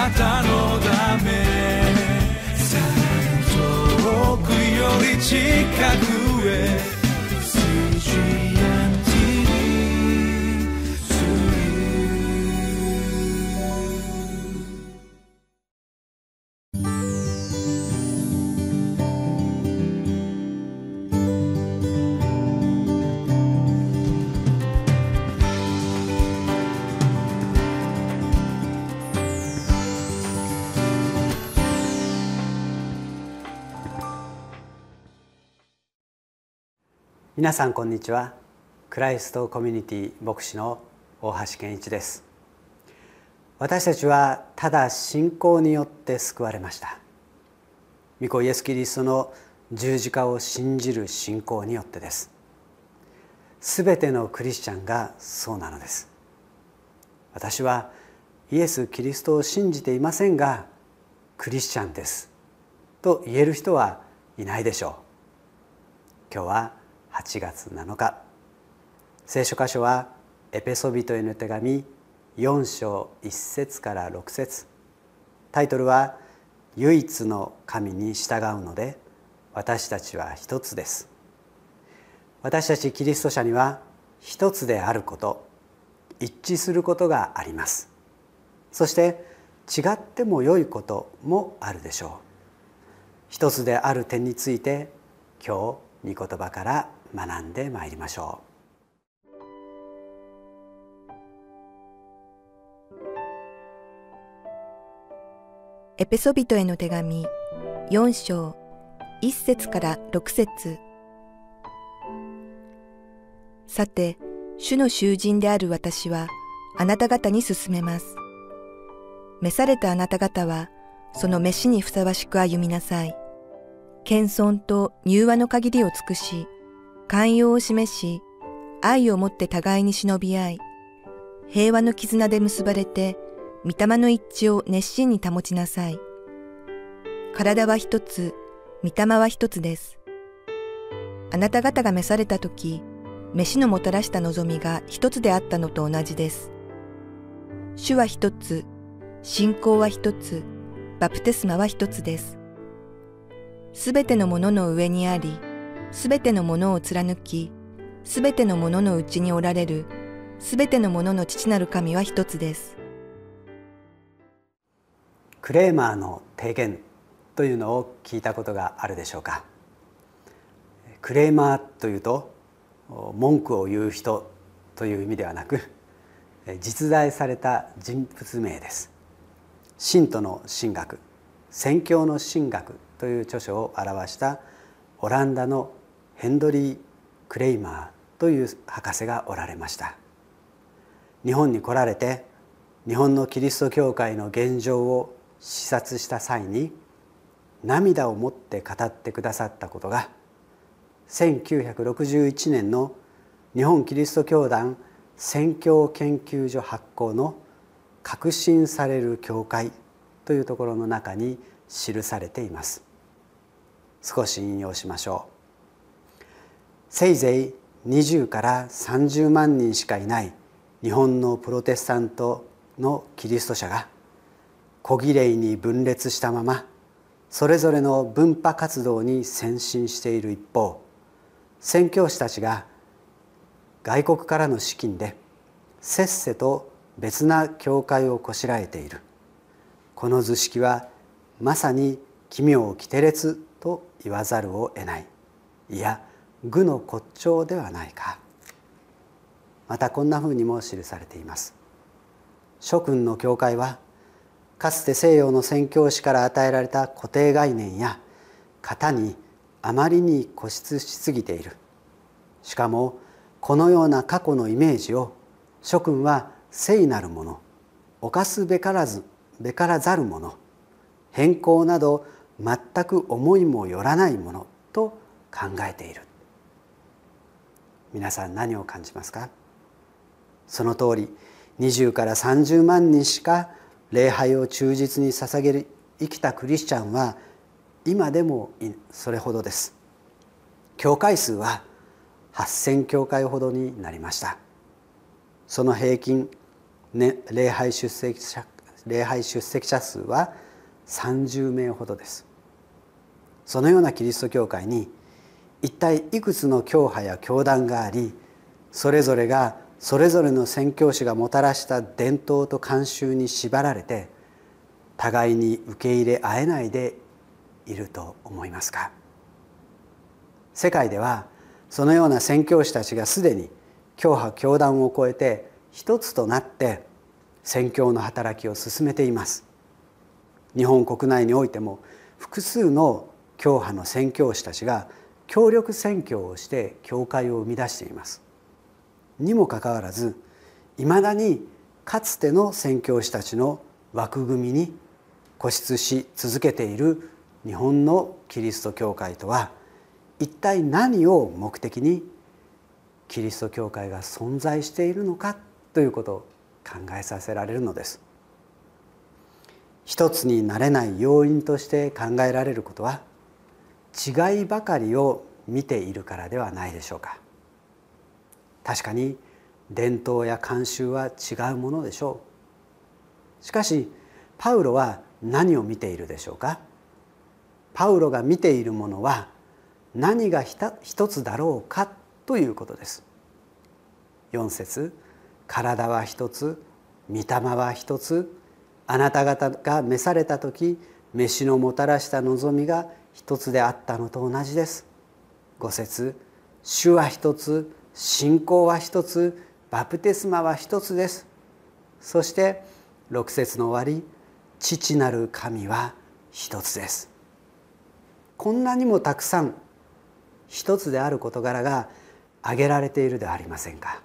なたのため。さらに遠くより近くへ。皆さんこんにちは。クライストコミュニティ牧師の大橋健一です。私たちはただ信仰によって救われました。御子イエス・キリストの十字架を信じる信仰によってです。すべてのクリスチャンがそうなのです。私はイエス・キリストを信じていませんがクリスチャンです。と言える人はいないでしょう。今日は8月7日。聖書箇所はエペソビトへの手紙4章1節から6節。タイトルは「唯一の神に従うので私たちは一つです」私たちキリスト者には一つであること一致することがあります。そして違っても良いこともあるでしょう。一つである点について今日御言葉から学んでまいりましょうエペソビトへの手紙4章1節から6節さて、主の囚人である私はあなた方に進めます。召されたあなた方はその召しにふさわしく歩みなさい。謙遜と柔和の限りを尽くし、寛容を示し、愛をもって互いに忍び合い、平和の絆で結ばれて、御霊の一致を熱心に保ちなさい。体は一つ、御霊は一つです。あなた方が召されたとき、飯のもたらした望みが一つであったのと同じです。主は一つ、信仰は一つ、バプテスマは一つです。すべてのものの上にあり、すべてのものを貫き、すべてのもののうちにおられる、すべてのものの父なる神は一つです。クレーマーの提言というのを聞いたことがあるでしょうかクレーマーというと文句を言う人という意味ではなく実在された人物名です信徒の神学宣教の神学という著書を表したオランダのヘンドリー・クレイマーという博士がおられました。日本に来られて日本のキリスト教会の現状を視察した際に涙を持って語ってくださったことが1961年の日本キリスト教団宣教研究所発行の「革新される教会」というところの中に記されています。少し引用しましょう。せいぜい20から30万人しかいない日本のプロテスタントのキリスト者が小綺麗に分裂したままそれぞれの分派活動に先進している一方宣教師たちが外国からの資金でせっせと別な教会をこしらえている。この図式はまさに奇妙奇天烈と言わざるを得ない。いや愚の骨頂ではないか。またこんなふうにも記されています。諸君の教会はかつて西洋の宣教師から与えられた固定概念や型にあまりに固執しすぎている。しかもこのような過去のイメージを諸君は聖なるもの犯すべからずべからざるもの変更など全く思いもよらないものと考えている。皆さん何を感じますか？その通り20から30万人しか礼拝を忠実に捧げる生きたクリスチャンは今でもそれほどです。教会数は8,000教会ほどになりました。その平均、ね、礼拝出席者礼拝出席者数は30名ほどです。そのようなキリスト教会に一体いくつの教派や教団がありそれぞれがそれぞれの宣教師がもたらした伝統と慣習に縛られて互いに受け入れ合えないでいると思いますか？世界ではそのような宣教師たちがすでに教派教団を超えて一つとなって宣教の働きを進めています。日本国内においても複数の教派の宣教師たちが協力宣教をして教会を生み出しています。にもかかわらずいまだにかつての宣教師たちの枠組みに固執し続けている日本のキリスト教会とは一体何を目的にキリスト教会が存在しているのかということを考えさせられるのです。一つになれない要因として考えられることは違いばかりを見ているからではないでしょうか。確かに伝統や慣習は違うものでしょう。しかしパウロは何を見ているでしょうか。パウロが見ているものは何が一つだろうかということです。4節体は一つ御霊は一つあなた方が召された時飯のもたらした望みが一つであったのと同じです。5節主は一つ信仰は一つバプテスマは一つです。そして6節の終わり父なる神は一つです。こんなにもたくさん一つである事柄が挙げられているではありませんか。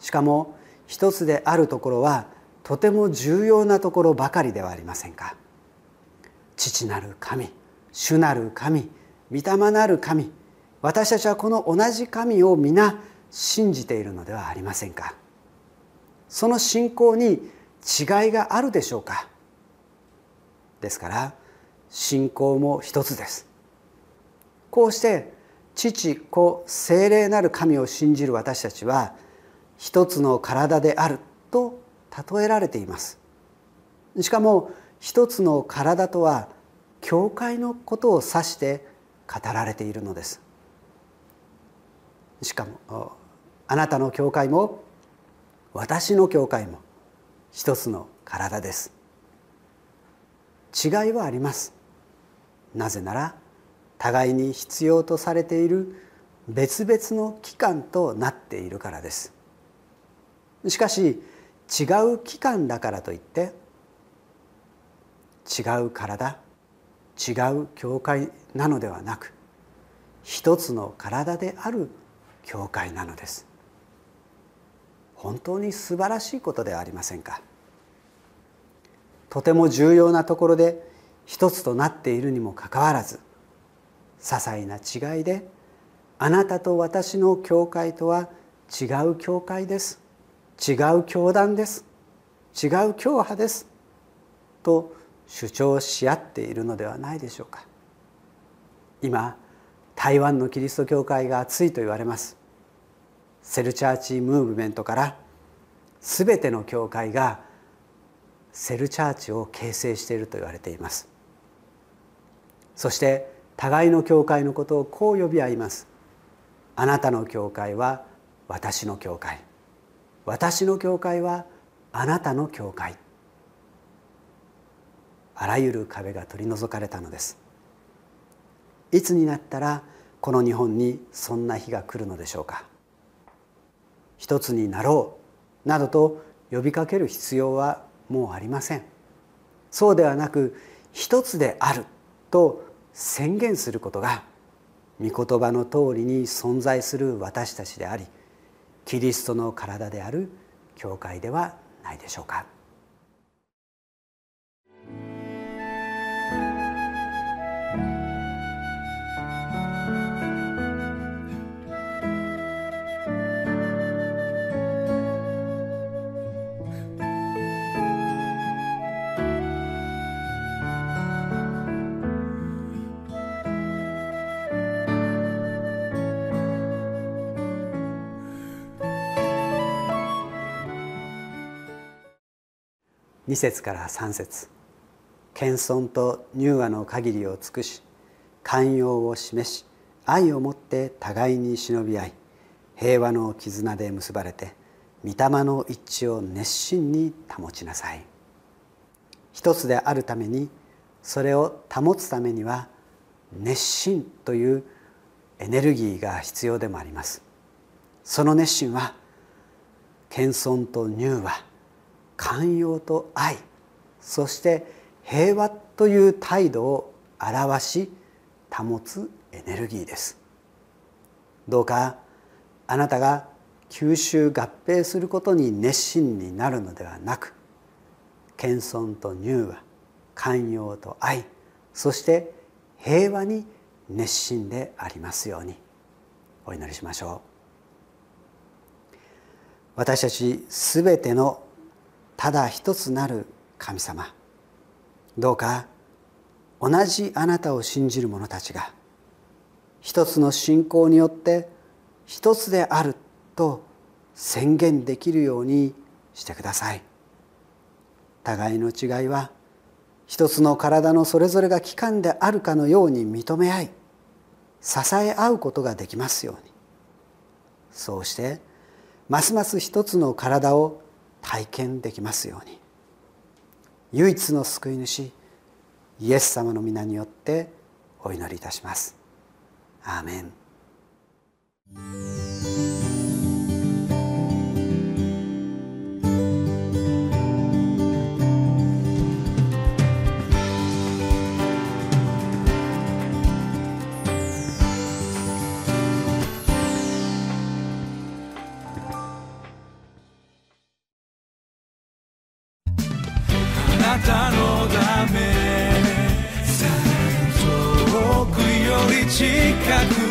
しかも一つであるところはとても重要なところばかりではありませんか。父なる神主なる神御霊なる神私たちはこの同じ神を皆信じているのではありませんか。その信仰に違いがあるでしょうか。ですから信仰も一つです。こうして父子精霊なる神を信じる私たちは一つの体であると例えられています。しかも一つの体とは教会のことを指して語られているのです。しかもあなたの教会も私の教会も一つの体です。違いはあります。なぜなら互いに必要とされている別々の機関となっているからです。しかし違う機関だからといって違う体違う教会なのではなく一つの体である教会なのです。本当に素晴らしいことではありませんか。とても重要なところで一つとなっているにもかかわらず些細な違いであなたと私の教会とは違う教会です。違う教団です。違う教派です。と主張し合っているのではないでしょうか。今台湾のキリスト教会が熱いと言われます。セルチャーチムーブメントから全ての教会がセルチャーチを形成していると言われています。そして互いの教会のことをこう呼び合います。あなたの教会は私の教会。私の教会はあなたの教会。あらゆる壁が取り除かれたのです。いつになったらこの日本にそんな日が来るのでしょうか。一つになろうなどと呼びかける必要はもうありません。そうではなく一つであると宣言することが御言葉の通りに存在する私たちでありキリストの体である教会ではないでしょうか。2節から3節。謙遜と柔和の限りを尽くし寛容を示し愛をもって互いに忍び合い平和の絆で結ばれて御霊の一致を熱心に保ちなさい。一つであるためにそれを保つためには熱心というエネルギーが必要でもあります。その熱心は謙遜と柔和寛容と愛そして平和という態度を表し保つエネルギーです。どうかあなたが吸収合併することに熱心になるのではなく謙遜と柔和寛容と愛そして平和に熱心でありますようにお祈りしましょう。私たちすべてのただ一つなる神様。どうか同じあなたを信じる者たちが一つの信仰によって一つであると宣言できるようにしてください。互いの違いは一つの体のそれぞれが器官であるかのように認め合い支え合うことができますように。そうしてますます一つの体を体験できますように。唯一の救い主イエス様の皆によってお祈りいたします。アーメン。たのため。遠くより近く。